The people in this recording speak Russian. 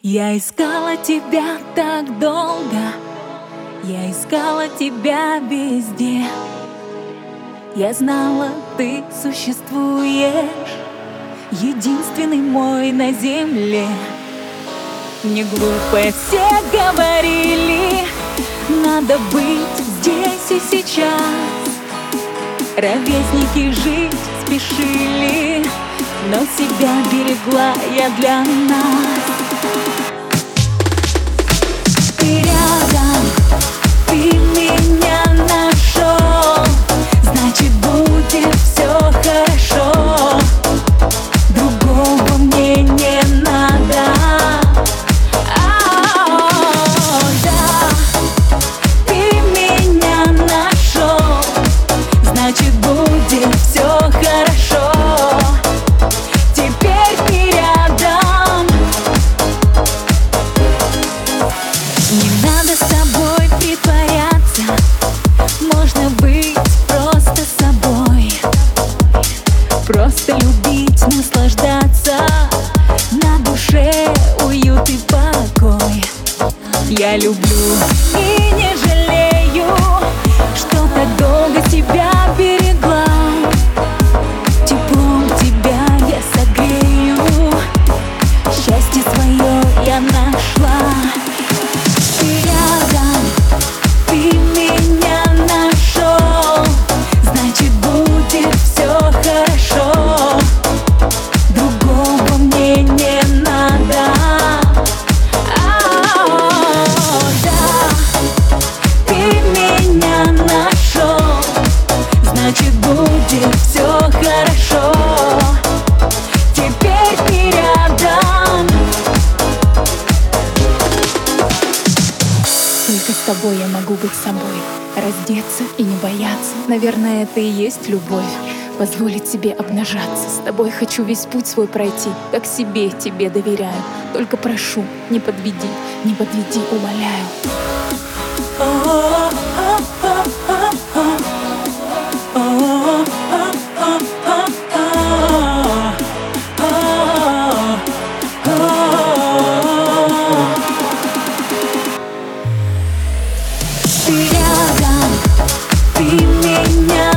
Я искала тебя так долго, я искала тебя везде. Я знала, ты существуешь, единственный мой на земле. Не глупо все говорили, надо быть здесь и сейчас. Ровесники жить спешили, но себя берегла я для нас. Ты Просто любить, наслаждаться, на душе уют и покой. Я люблю и не жалею, что так долго тебя берегла. Теплом тебя я согрею, счастье свое я нашла. Только с тобой я могу быть собой. Раздеться и не бояться. Наверное, это и есть любовь. Позволить себе обнажаться. С тобой хочу весь путь свой пройти. Как себе тебе доверяю. Только прошу, не подведи, не подведи, умоляю глазам Ты меня